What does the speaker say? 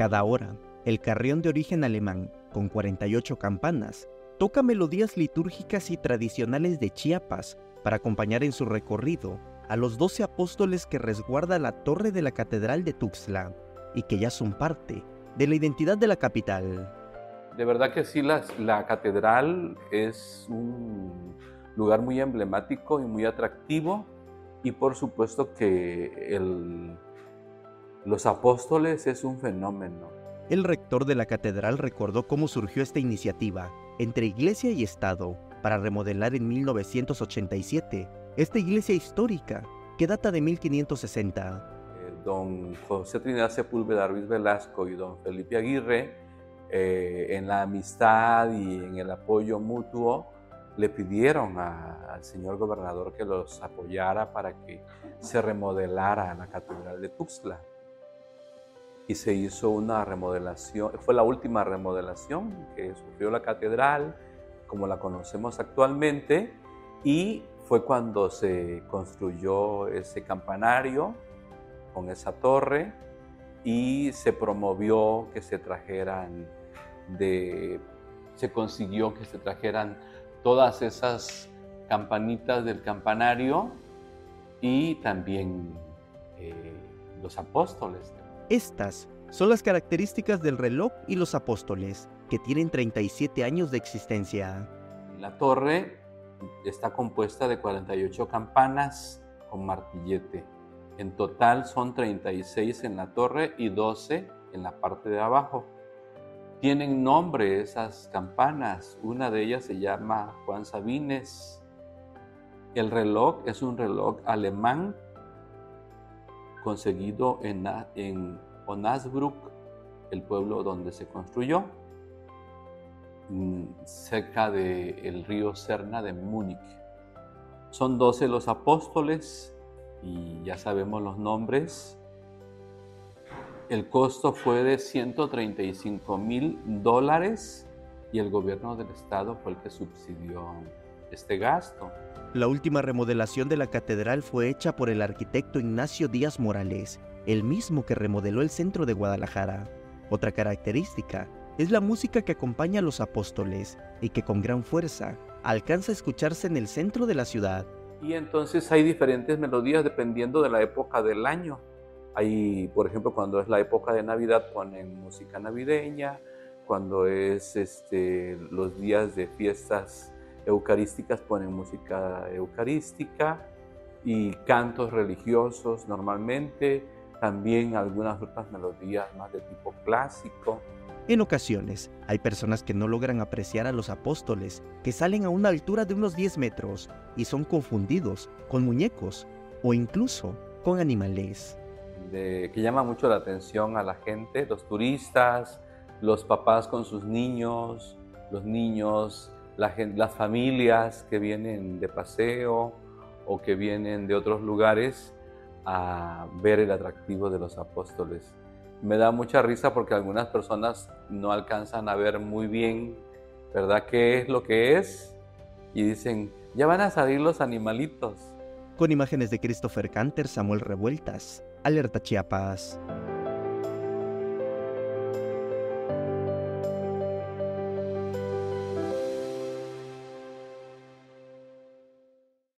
Cada hora, el carrión de origen alemán, con 48 campanas, toca melodías litúrgicas y tradicionales de Chiapas para acompañar en su recorrido a los doce apóstoles que resguarda la torre de la Catedral de Tuxtla y que ya son parte de la identidad de la capital. De verdad que sí, la, la catedral es un lugar muy emblemático y muy atractivo y por supuesto que el, los apóstoles es un fenómeno. El rector de la catedral recordó cómo surgió esta iniciativa entre iglesia y Estado para remodelar en 1987 esta iglesia histórica que data de 1560. Eh, don José Trinidad Sepúlveda Ruiz Velasco y don Felipe Aguirre, eh, en la amistad y en el apoyo mutuo, le pidieron al señor gobernador que los apoyara para que se remodelara la catedral de Tuxtla. Y se hizo una remodelación, fue la última remodelación que sufrió la catedral, como la conocemos actualmente, y fue cuando se construyó ese campanario con esa torre y se promovió que se trajeran de, se consiguió que se trajeran todas esas campanitas del campanario y también eh, los apóstoles. Estas son las características del reloj y los apóstoles, que tienen 37 años de existencia. La torre está compuesta de 48 campanas con martillete. En total son 36 en la torre y 12 en la parte de abajo. Tienen nombre esas campanas. Una de ellas se llama Juan Sabines. El reloj es un reloj alemán conseguido en, en el pueblo donde se construyó, mm, cerca del río Serna de Múnich. Son doce los apóstoles y ya sabemos los nombres. El costo fue de 135 mil dólares y el gobierno del estado fue el que subsidió este gasto. La última remodelación de la catedral fue hecha por el arquitecto Ignacio Díaz Morales, el mismo que remodeló el centro de Guadalajara. Otra característica es la música que acompaña a los apóstoles y que con gran fuerza alcanza a escucharse en el centro de la ciudad. Y entonces hay diferentes melodías dependiendo de la época del año. Hay, por ejemplo, cuando es la época de Navidad ponen música navideña, cuando es este, los días de fiestas eucarísticas ponen música eucarística y cantos religiosos normalmente, también algunas otras melodías más de tipo clásico. En ocasiones, hay personas que no logran apreciar a los apóstoles, que salen a una altura de unos 10 metros y son confundidos con muñecos o incluso con animales que llama mucho la atención a la gente, los turistas, los papás con sus niños, los niños, las familias que vienen de paseo o que vienen de otros lugares a ver el atractivo de los apóstoles. Me da mucha risa porque algunas personas no alcanzan a ver muy bien, ¿verdad?, qué es lo que es y dicen, ya van a salir los animalitos. Con imágenes de Christopher Canter, Samuel Revueltas, Alerta Chiapas.